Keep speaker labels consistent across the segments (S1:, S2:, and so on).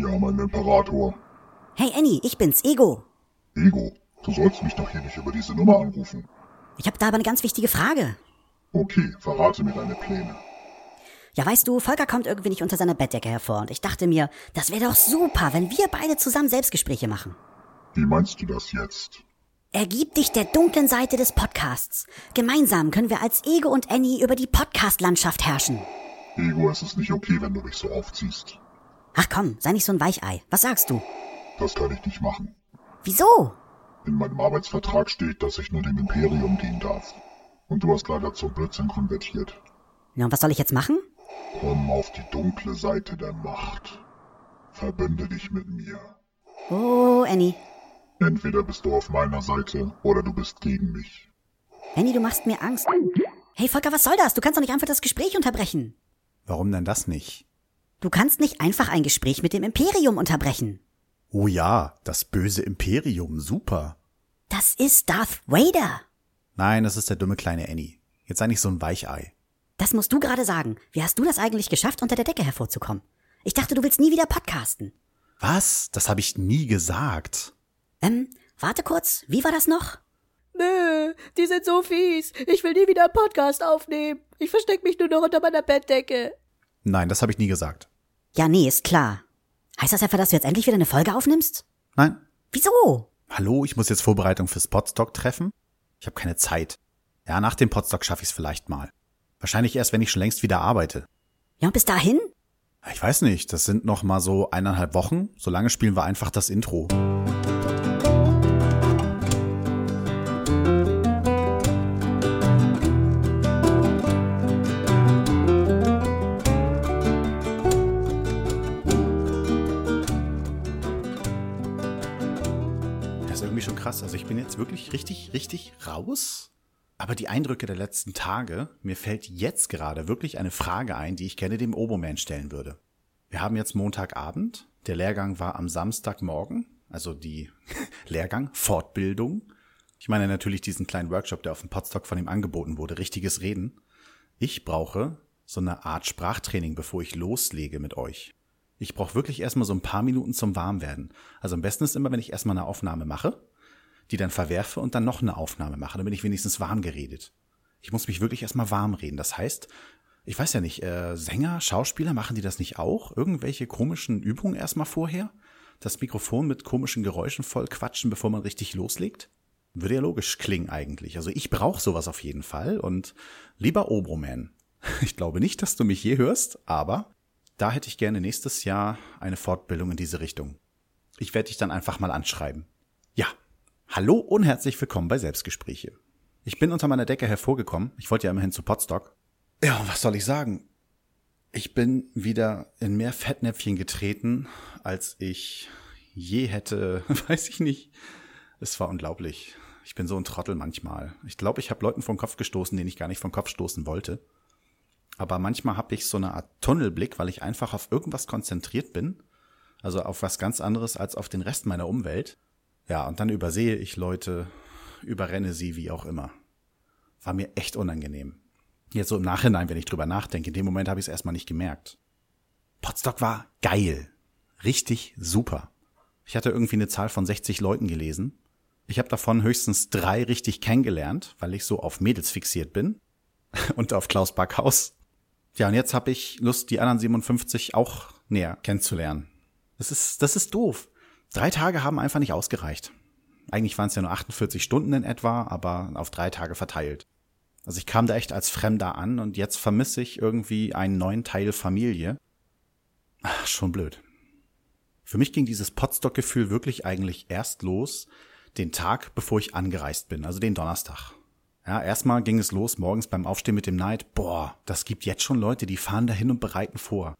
S1: Ja, mein Imperator.
S2: Hey Annie, ich bin's, Ego.
S1: Ego, du sollst mich doch hier nicht über diese Nummer anrufen.
S2: Ich habe da aber eine ganz wichtige Frage.
S1: Okay, verrate mir deine Pläne.
S2: Ja, weißt du, Volker kommt irgendwie nicht unter seiner Bettdecke hervor und ich dachte mir, das wäre doch super, wenn wir beide zusammen Selbstgespräche machen.
S1: Wie meinst du das jetzt?
S2: Ergib dich der dunklen Seite des Podcasts. Gemeinsam können wir als Ego und Annie über die Podcast-Landschaft herrschen.
S1: Ego, es ist nicht okay, wenn du mich so aufziehst.
S2: Ach komm, sei nicht so ein Weichei. Was sagst du?
S1: Das kann ich nicht machen.
S2: Wieso?
S1: In meinem Arbeitsvertrag steht, dass ich nur dem Imperium dienen darf. Und du hast leider zum Blödsinn konvertiert.
S2: Na, und was soll ich jetzt machen?
S1: Komm auf die dunkle Seite der Macht. Verbünde dich mit mir.
S2: Oh, Annie.
S1: Entweder bist du auf meiner Seite oder du bist gegen mich.
S2: Annie, du machst mir Angst. Hey Volker, was soll das? Du kannst doch nicht einfach das Gespräch unterbrechen.
S3: Warum denn das nicht?
S2: Du kannst nicht einfach ein Gespräch mit dem Imperium unterbrechen.
S3: Oh ja, das böse Imperium, super.
S2: Das ist Darth Vader.
S3: Nein, das ist der dumme kleine Annie. Jetzt sei nicht so ein Weichei.
S2: Das musst du gerade sagen. Wie hast du das eigentlich geschafft, unter der Decke hervorzukommen? Ich dachte, du willst nie wieder podcasten.
S3: Was? Das habe ich nie gesagt.
S2: Ähm, warte kurz. Wie war das noch?
S4: Nö, die sind so fies. Ich will nie wieder einen Podcast aufnehmen. Ich versteck mich nur noch unter meiner Bettdecke.
S3: Nein, das habe ich nie gesagt.
S2: Ja, nee, ist klar. Heißt das etwa, dass du jetzt endlich wieder eine Folge aufnimmst?
S3: Nein.
S2: Wieso?
S3: Hallo, ich muss jetzt Vorbereitung fürs Podstock treffen. Ich habe keine Zeit. Ja, nach dem Podstock schaffe ich es vielleicht mal. Wahrscheinlich erst, wenn ich schon längst wieder arbeite.
S2: Ja, und bis dahin?
S3: Ich weiß nicht, das sind noch mal so eineinhalb Wochen. Solange spielen wir einfach das Intro. Wirklich richtig, richtig raus. Aber die Eindrücke der letzten Tage, mir fällt jetzt gerade wirklich eine Frage ein, die ich gerne dem Oboman stellen würde. Wir haben jetzt Montagabend. Der Lehrgang war am Samstagmorgen. Also die Lehrgang, Fortbildung. Ich meine natürlich diesen kleinen Workshop, der auf dem Podstock von ihm angeboten wurde. Richtiges Reden. Ich brauche so eine Art Sprachtraining, bevor ich loslege mit euch. Ich brauche wirklich erstmal so ein paar Minuten zum Warmwerden. Also am besten ist immer, wenn ich erstmal eine Aufnahme mache, die dann verwerfe und dann noch eine Aufnahme mache. Dann bin ich wenigstens warm geredet. Ich muss mich wirklich erstmal warm reden. Das heißt, ich weiß ja nicht, äh, Sänger, Schauspieler, machen die das nicht auch? Irgendwelche komischen Übungen erstmal vorher? Das Mikrofon mit komischen Geräuschen voll quatschen, bevor man richtig loslegt? Würde ja logisch klingen eigentlich. Also ich brauche sowas auf jeden Fall. Und lieber Obroman, ich glaube nicht, dass du mich je hörst, aber da hätte ich gerne nächstes Jahr eine Fortbildung in diese Richtung. Ich werde dich dann einfach mal anschreiben. Ja, hallo und herzlich willkommen bei Selbstgespräche. Ich bin unter meiner Decke hervorgekommen. Ich wollte ja immerhin zu Potstock. Ja, was soll ich sagen? Ich bin wieder in mehr Fettnäpfchen getreten, als ich je hätte, weiß ich nicht. Es war unglaublich. Ich bin so ein Trottel manchmal. Ich glaube, ich habe Leuten vom Kopf gestoßen, denen ich gar nicht vom Kopf stoßen wollte. Aber manchmal habe ich so eine Art Tunnelblick, weil ich einfach auf irgendwas konzentriert bin. Also auf was ganz anderes als auf den Rest meiner Umwelt. Ja, und dann übersehe ich Leute, überrenne sie, wie auch immer. War mir echt unangenehm. Jetzt so im Nachhinein, wenn ich drüber nachdenke, in dem Moment habe ich es erstmal nicht gemerkt. Potstock war geil. Richtig super. Ich hatte irgendwie eine Zahl von 60 Leuten gelesen. Ich habe davon höchstens drei richtig kennengelernt, weil ich so auf Mädels fixiert bin. Und auf Klaus Backhaus. Ja, und jetzt habe ich Lust, die anderen 57 auch näher kennenzulernen. Das ist, das ist doof. Drei Tage haben einfach nicht ausgereicht. Eigentlich waren es ja nur 48 Stunden in etwa, aber auf drei Tage verteilt. Also ich kam da echt als Fremder an und jetzt vermisse ich irgendwie einen neuen Teil Familie. Ach, schon blöd. Für mich ging dieses Potstock-Gefühl wirklich eigentlich erst los, den Tag, bevor ich angereist bin, also den Donnerstag. Ja, erstmal ging es los morgens beim Aufstehen mit dem Neid. Boah, das gibt jetzt schon Leute, die fahren dahin und bereiten vor.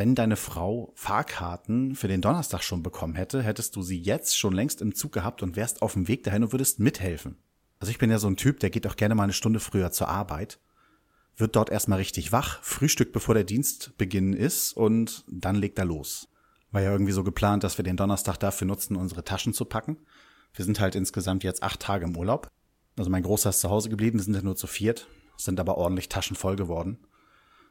S3: Wenn deine Frau Fahrkarten für den Donnerstag schon bekommen hätte, hättest du sie jetzt schon längst im Zug gehabt und wärst auf dem Weg dahin und würdest mithelfen. Also ich bin ja so ein Typ, der geht auch gerne mal eine Stunde früher zur Arbeit, wird dort erstmal richtig wach, frühstückt bevor der Dienstbeginn ist und dann legt er los. War ja irgendwie so geplant, dass wir den Donnerstag dafür nutzen, unsere Taschen zu packen. Wir sind halt insgesamt jetzt acht Tage im Urlaub. Also mein Großer ist zu Hause geblieben, wir sind ja nur zu viert, sind aber ordentlich Taschen voll geworden.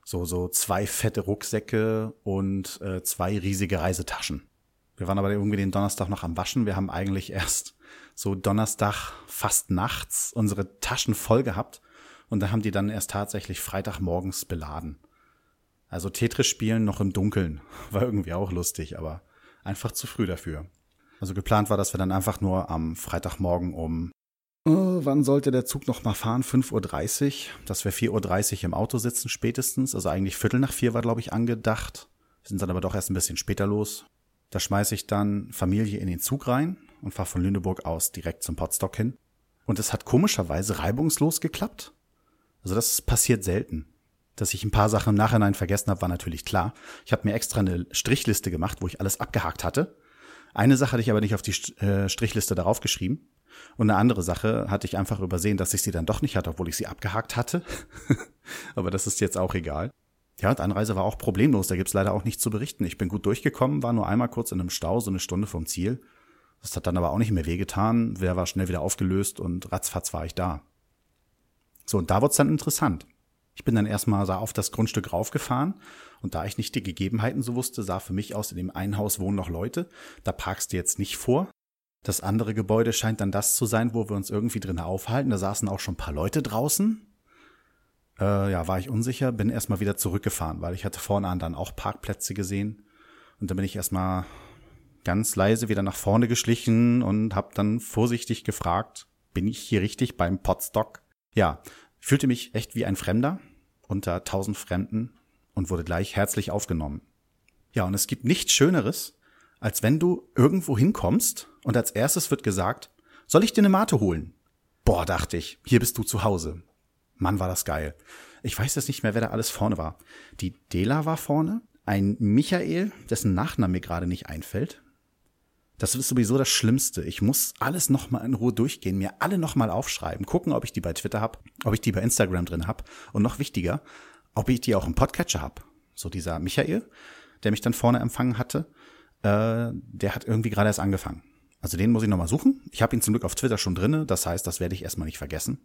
S3: So, so zwei fette Rucksäcke und äh, zwei riesige Reisetaschen. Wir waren aber irgendwie den Donnerstag noch am Waschen. Wir haben eigentlich erst so Donnerstag fast nachts unsere Taschen voll gehabt und da haben die dann erst tatsächlich Freitagmorgens beladen. Also Tetris spielen noch im Dunkeln war irgendwie auch lustig, aber einfach zu früh dafür. Also geplant war, dass wir dann einfach nur am Freitagmorgen um wann sollte der Zug noch mal fahren? 5.30 Uhr, dass wir 4.30 Uhr im Auto sitzen spätestens. Also eigentlich Viertel nach vier war, glaube ich, angedacht. Wir sind dann aber doch erst ein bisschen später los. Da schmeiße ich dann Familie in den Zug rein und fahre von Lüneburg aus direkt zum Potstock hin. Und es hat komischerweise reibungslos geklappt. Also das passiert selten. Dass ich ein paar Sachen im Nachhinein vergessen habe, war natürlich klar. Ich habe mir extra eine Strichliste gemacht, wo ich alles abgehakt hatte. Eine Sache hatte ich aber nicht auf die äh, Strichliste darauf geschrieben. Und eine andere Sache hatte ich einfach übersehen, dass ich sie dann doch nicht hatte, obwohl ich sie abgehakt hatte. aber das ist jetzt auch egal. Ja, die Anreise war auch problemlos, da gibt's leider auch nichts zu berichten. Ich bin gut durchgekommen, war nur einmal kurz in einem Stau, so eine Stunde vom Ziel. Das hat dann aber auch nicht mehr wehgetan. Wer war schnell wieder aufgelöst und ratzfatz war ich da. So, und da wird's dann interessant. Ich bin dann erstmal da auf das Grundstück raufgefahren und da ich nicht die Gegebenheiten so wusste, sah für mich aus, in dem einen Haus wohnen noch Leute. Da parkst du jetzt nicht vor. Das andere Gebäude scheint dann das zu sein, wo wir uns irgendwie drinnen aufhalten. Da saßen auch schon ein paar Leute draußen. Äh, ja, war ich unsicher, bin erstmal wieder zurückgefahren, weil ich hatte vorne an dann auch Parkplätze gesehen. Und dann bin ich erstmal ganz leise wieder nach vorne geschlichen und habe dann vorsichtig gefragt, bin ich hier richtig beim Potstock? Ja, fühlte mich echt wie ein Fremder unter tausend Fremden und wurde gleich herzlich aufgenommen. Ja, und es gibt nichts Schöneres, als wenn du irgendwo hinkommst und als erstes wird gesagt, soll ich dir eine Mate holen? Boah, dachte ich, hier bist du zu Hause. Mann, war das geil. Ich weiß jetzt nicht mehr, wer da alles vorne war. Die Dela war vorne, ein Michael, dessen Nachname mir gerade nicht einfällt. Das ist sowieso das Schlimmste. Ich muss alles nochmal in Ruhe durchgehen, mir alle nochmal aufschreiben, gucken, ob ich die bei Twitter hab, ob ich die bei Instagram drin hab und noch wichtiger, ob ich die auch im Podcatcher hab. So dieser Michael, der mich dann vorne empfangen hatte, äh, der hat irgendwie gerade erst angefangen. Also den muss ich nochmal suchen. Ich habe ihn zum Glück auf Twitter schon drinne, das heißt, das werde ich erstmal nicht vergessen.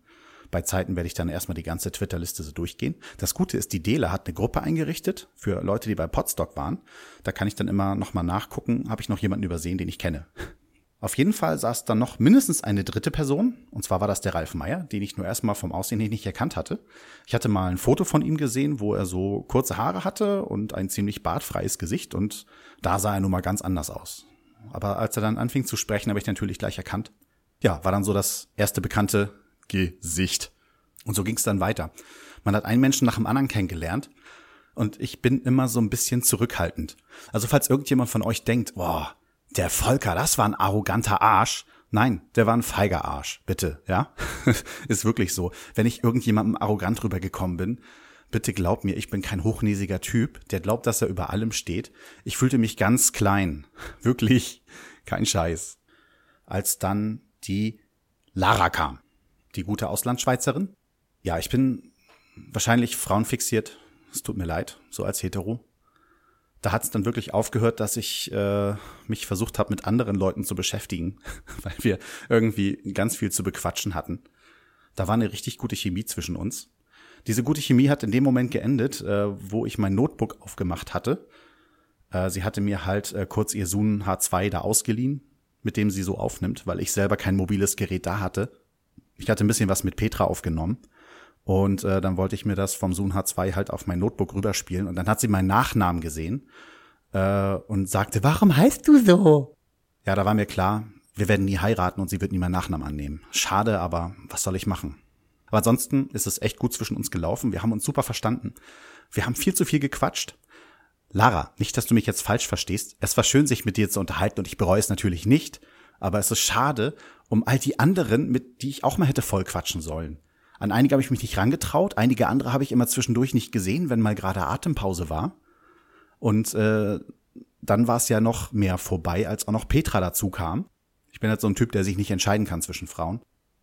S3: Bei Zeiten werde ich dann erstmal die ganze Twitter-Liste so durchgehen. Das Gute ist, die Dele hat eine Gruppe eingerichtet für Leute, die bei Podstock waren. Da kann ich dann immer nochmal nachgucken, habe ich noch jemanden übersehen, den ich kenne. Auf jeden Fall saß dann noch mindestens eine dritte Person, und zwar war das der Ralf Meyer, den ich nur erstmal vom Aussehen her nicht erkannt hatte. Ich hatte mal ein Foto von ihm gesehen, wo er so kurze Haare hatte und ein ziemlich bartfreies Gesicht, und da sah er nun mal ganz anders aus. Aber als er dann anfing zu sprechen, habe ich natürlich gleich erkannt. Ja, war dann so das erste bekannte Gesicht. Und so ging es dann weiter. Man hat einen Menschen nach dem anderen kennengelernt und ich bin immer so ein bisschen zurückhaltend. Also falls irgendjemand von euch denkt, boah, der Volker, das war ein arroganter Arsch. Nein, der war ein feiger Arsch, bitte, ja? Ist wirklich so. Wenn ich irgendjemandem arrogant rübergekommen bin, bitte glaub mir, ich bin kein hochnäsiger Typ, der glaubt, dass er über allem steht. Ich fühlte mich ganz klein. Wirklich, kein Scheiß. Als dann die Lara kam die gute Auslandschweizerin. Ja, ich bin wahrscheinlich frauenfixiert. Es tut mir leid, so als Hetero. Da hat es dann wirklich aufgehört, dass ich äh, mich versucht habe, mit anderen Leuten zu beschäftigen, weil wir irgendwie ganz viel zu bequatschen hatten. Da war eine richtig gute Chemie zwischen uns. Diese gute Chemie hat in dem Moment geendet, äh, wo ich mein Notebook aufgemacht hatte. Äh, sie hatte mir halt äh, kurz ihr Zoom H2 da ausgeliehen, mit dem sie so aufnimmt, weil ich selber kein mobiles Gerät da hatte ich hatte ein bisschen was mit Petra aufgenommen. Und äh, dann wollte ich mir das vom Zoom H2 halt auf mein Notebook rüberspielen. Und dann hat sie meinen Nachnamen gesehen äh, und sagte, warum heißt du so? Ja, da war mir klar, wir werden nie heiraten und sie wird nie meinen Nachnamen annehmen. Schade, aber was soll ich machen? Aber ansonsten ist es echt gut zwischen uns gelaufen. Wir haben uns super verstanden. Wir haben viel zu viel gequatscht. Lara, nicht, dass du mich jetzt falsch verstehst. Es war schön, sich mit dir zu unterhalten und ich bereue es natürlich nicht. Aber es ist schade um all die anderen, mit die ich auch mal hätte voll quatschen sollen. An einige habe ich mich nicht rangetraut, einige andere habe ich immer zwischendurch nicht gesehen, wenn mal gerade Atempause war. Und äh, dann war es ja noch mehr vorbei, als auch noch Petra dazu kam. Ich bin halt so ein Typ, der sich nicht entscheiden kann zwischen Frauen.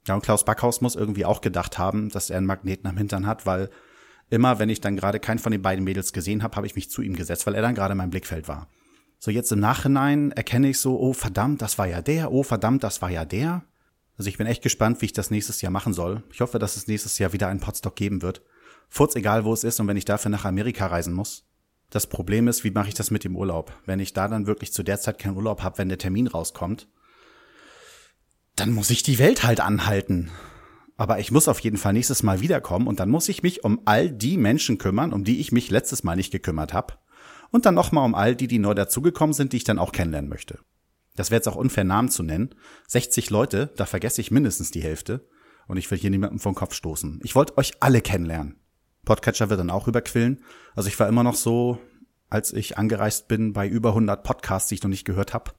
S3: Ja, und Klaus Backhaus muss irgendwie auch gedacht haben, dass er einen Magneten am Hintern hat, weil immer, wenn ich dann gerade keinen von den beiden Mädels gesehen habe, habe ich mich zu ihm gesetzt, weil er dann gerade in meinem Blickfeld war. So jetzt im Nachhinein erkenne ich so, oh verdammt, das war ja der, oh verdammt, das war ja der. Also ich bin echt gespannt, wie ich das nächstes Jahr machen soll. Ich hoffe, dass es nächstes Jahr wieder einen Podstock geben wird. Furz egal, wo es ist und wenn ich dafür nach Amerika reisen muss. Das Problem ist, wie mache ich das mit dem Urlaub? Wenn ich da dann wirklich zu der Zeit keinen Urlaub habe, wenn der Termin rauskommt, dann muss ich die Welt halt anhalten. Aber ich muss auf jeden Fall nächstes Mal wiederkommen und dann muss ich mich um all die Menschen kümmern, um die ich mich letztes Mal nicht gekümmert habe. Und dann nochmal um all die, die neu dazugekommen sind, die ich dann auch kennenlernen möchte. Das wäre jetzt auch unfair, Namen zu nennen. 60 Leute, da vergesse ich mindestens die Hälfte. Und ich will hier niemandem vom Kopf stoßen. Ich wollte euch alle kennenlernen. Podcatcher wird dann auch überquillen. Also ich war immer noch so, als ich angereist bin, bei über 100 Podcasts, die ich noch nicht gehört habe.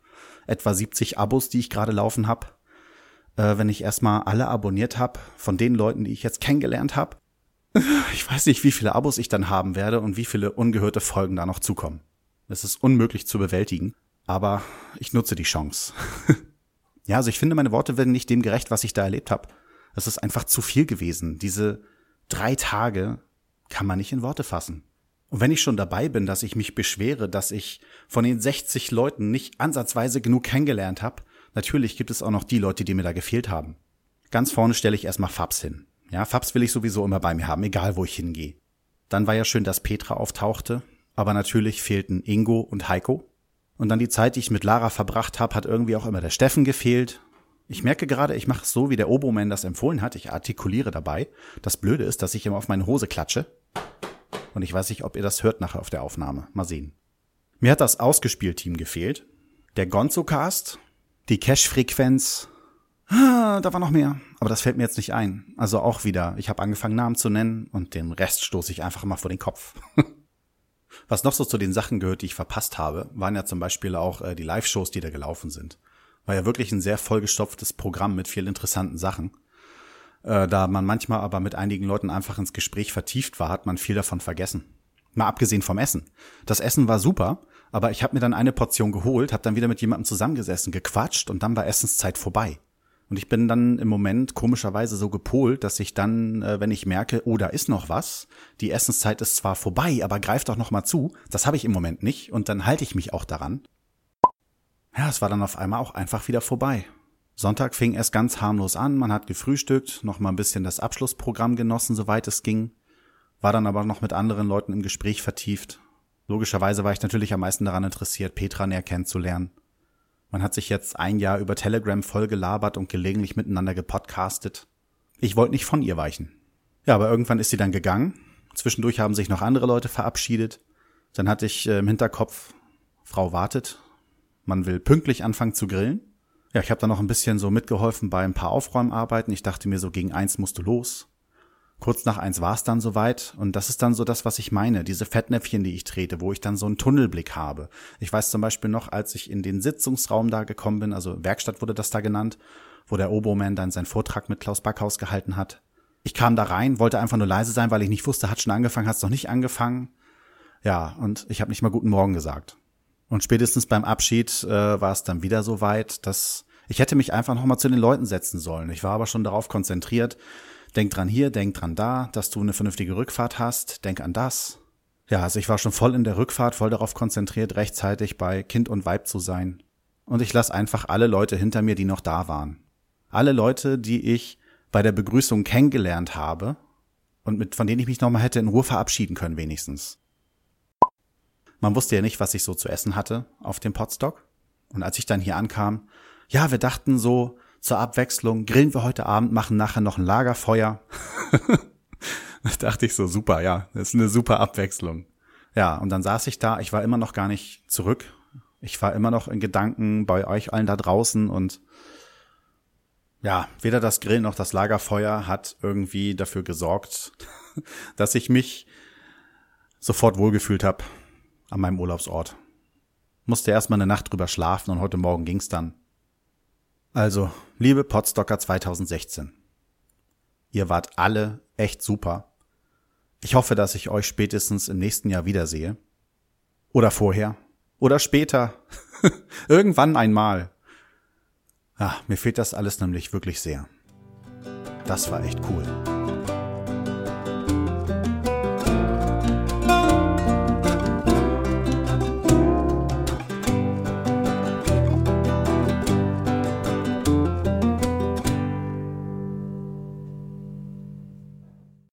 S3: Etwa 70 Abos, die ich gerade laufen habe. Äh, wenn ich erstmal alle abonniert habe, von den Leuten, die ich jetzt kennengelernt habe. Ich weiß nicht, wie viele Abos ich dann haben werde und wie viele ungehörte Folgen da noch zukommen. Es ist unmöglich zu bewältigen, aber ich nutze die Chance. ja, also ich finde, meine Worte werden nicht dem gerecht, was ich da erlebt habe. Es ist einfach zu viel gewesen. Diese drei Tage kann man nicht in Worte fassen. Und wenn ich schon dabei bin, dass ich mich beschwere, dass ich von den 60 Leuten nicht ansatzweise genug kennengelernt habe, natürlich gibt es auch noch die Leute, die mir da gefehlt haben. Ganz vorne stelle ich erstmal Fabs hin. Ja, Fabs will ich sowieso immer bei mir haben, egal wo ich hingehe. Dann war ja schön, dass Petra auftauchte, aber natürlich fehlten Ingo und Heiko. Und dann die Zeit, die ich mit Lara verbracht habe, hat irgendwie auch immer der Steffen gefehlt. Ich merke gerade, ich mache es so, wie der Oboman das empfohlen hat. Ich artikuliere dabei. Das Blöde ist, dass ich immer auf meine Hose klatsche. Und ich weiß nicht, ob ihr das hört nachher auf der Aufnahme. Mal sehen. Mir hat das Ausgespielt-Team gefehlt. Der Gonzo-Cast, die Cash-Frequenz. Ah, da war noch mehr. Aber das fällt mir jetzt nicht ein. Also auch wieder, ich habe angefangen, Namen zu nennen und den Rest stoße ich einfach mal vor den Kopf. Was noch so zu den Sachen gehört, die ich verpasst habe, waren ja zum Beispiel auch äh, die Live-Shows, die da gelaufen sind. War ja wirklich ein sehr vollgestopftes Programm mit vielen interessanten Sachen. Äh, da man manchmal aber mit einigen Leuten einfach ins Gespräch vertieft war, hat man viel davon vergessen. Mal abgesehen vom Essen. Das Essen war super, aber ich habe mir dann eine Portion geholt, habe dann wieder mit jemandem zusammengesessen, gequatscht und dann war Essenszeit vorbei. Und ich bin dann im Moment komischerweise so gepolt, dass ich dann, äh, wenn ich merke, oh, da ist noch was, die Essenszeit ist zwar vorbei, aber greift doch noch mal zu, das habe ich im Moment nicht und dann halte ich mich auch daran. Ja, es war dann auf einmal auch einfach wieder vorbei. Sonntag fing es ganz harmlos an, man hat gefrühstückt, noch mal ein bisschen das Abschlussprogramm genossen, soweit es ging, war dann aber noch mit anderen Leuten im Gespräch vertieft. Logischerweise war ich natürlich am meisten daran interessiert, Petra näher kennenzulernen. Man hat sich jetzt ein Jahr über Telegram voll gelabert und gelegentlich miteinander gepodcastet. Ich wollte nicht von ihr weichen. Ja, aber irgendwann ist sie dann gegangen. Zwischendurch haben sich noch andere Leute verabschiedet. Dann hatte ich äh, im Hinterkopf, Frau wartet, man will pünktlich anfangen zu grillen. Ja, ich habe da noch ein bisschen so mitgeholfen bei ein paar Aufräumarbeiten. Ich dachte mir so, gegen eins musst du los. Kurz nach eins war es dann soweit und das ist dann so das, was ich meine, diese Fettnäpfchen, die ich trete, wo ich dann so einen Tunnelblick habe. Ich weiß zum Beispiel noch, als ich in den Sitzungsraum da gekommen bin, also Werkstatt wurde das da genannt, wo der Oboman dann seinen Vortrag mit Klaus Backhaus gehalten hat. Ich kam da rein, wollte einfach nur leise sein, weil ich nicht wusste, hat schon angefangen, hat es noch nicht angefangen. Ja, und ich habe nicht mal guten Morgen gesagt. Und spätestens beim Abschied äh, war es dann wieder so weit, dass ich hätte mich einfach noch mal zu den Leuten setzen sollen. Ich war aber schon darauf konzentriert. Denk dran hier, denk dran da, dass du eine vernünftige Rückfahrt hast. Denk an das. Ja, also ich war schon voll in der Rückfahrt, voll darauf konzentriert, rechtzeitig bei Kind und Weib zu sein. Und ich lasse einfach alle Leute hinter mir, die noch da waren. Alle Leute, die ich bei der Begrüßung kennengelernt habe und mit, von denen ich mich nochmal hätte in Ruhe verabschieden können wenigstens. Man wusste ja nicht, was ich so zu essen hatte auf dem Potstock. Und als ich dann hier ankam, ja, wir dachten so, zur Abwechslung grillen wir heute Abend, machen nachher noch ein Lagerfeuer. da dachte ich so, super, ja, das ist eine super Abwechslung. Ja, und dann saß ich da, ich war immer noch gar nicht zurück. Ich war immer noch in Gedanken bei euch allen da draußen und ja, weder das Grill noch das Lagerfeuer hat irgendwie dafür gesorgt, dass ich mich sofort wohlgefühlt habe an meinem Urlaubsort. Musste erstmal eine Nacht drüber schlafen und heute Morgen ging's dann. Also, liebe Podstocker 2016. Ihr wart alle echt super. Ich hoffe, dass ich euch spätestens im nächsten Jahr wiedersehe. Oder vorher. Oder später. Irgendwann einmal. Ah, mir fehlt das alles nämlich wirklich sehr. Das war echt cool.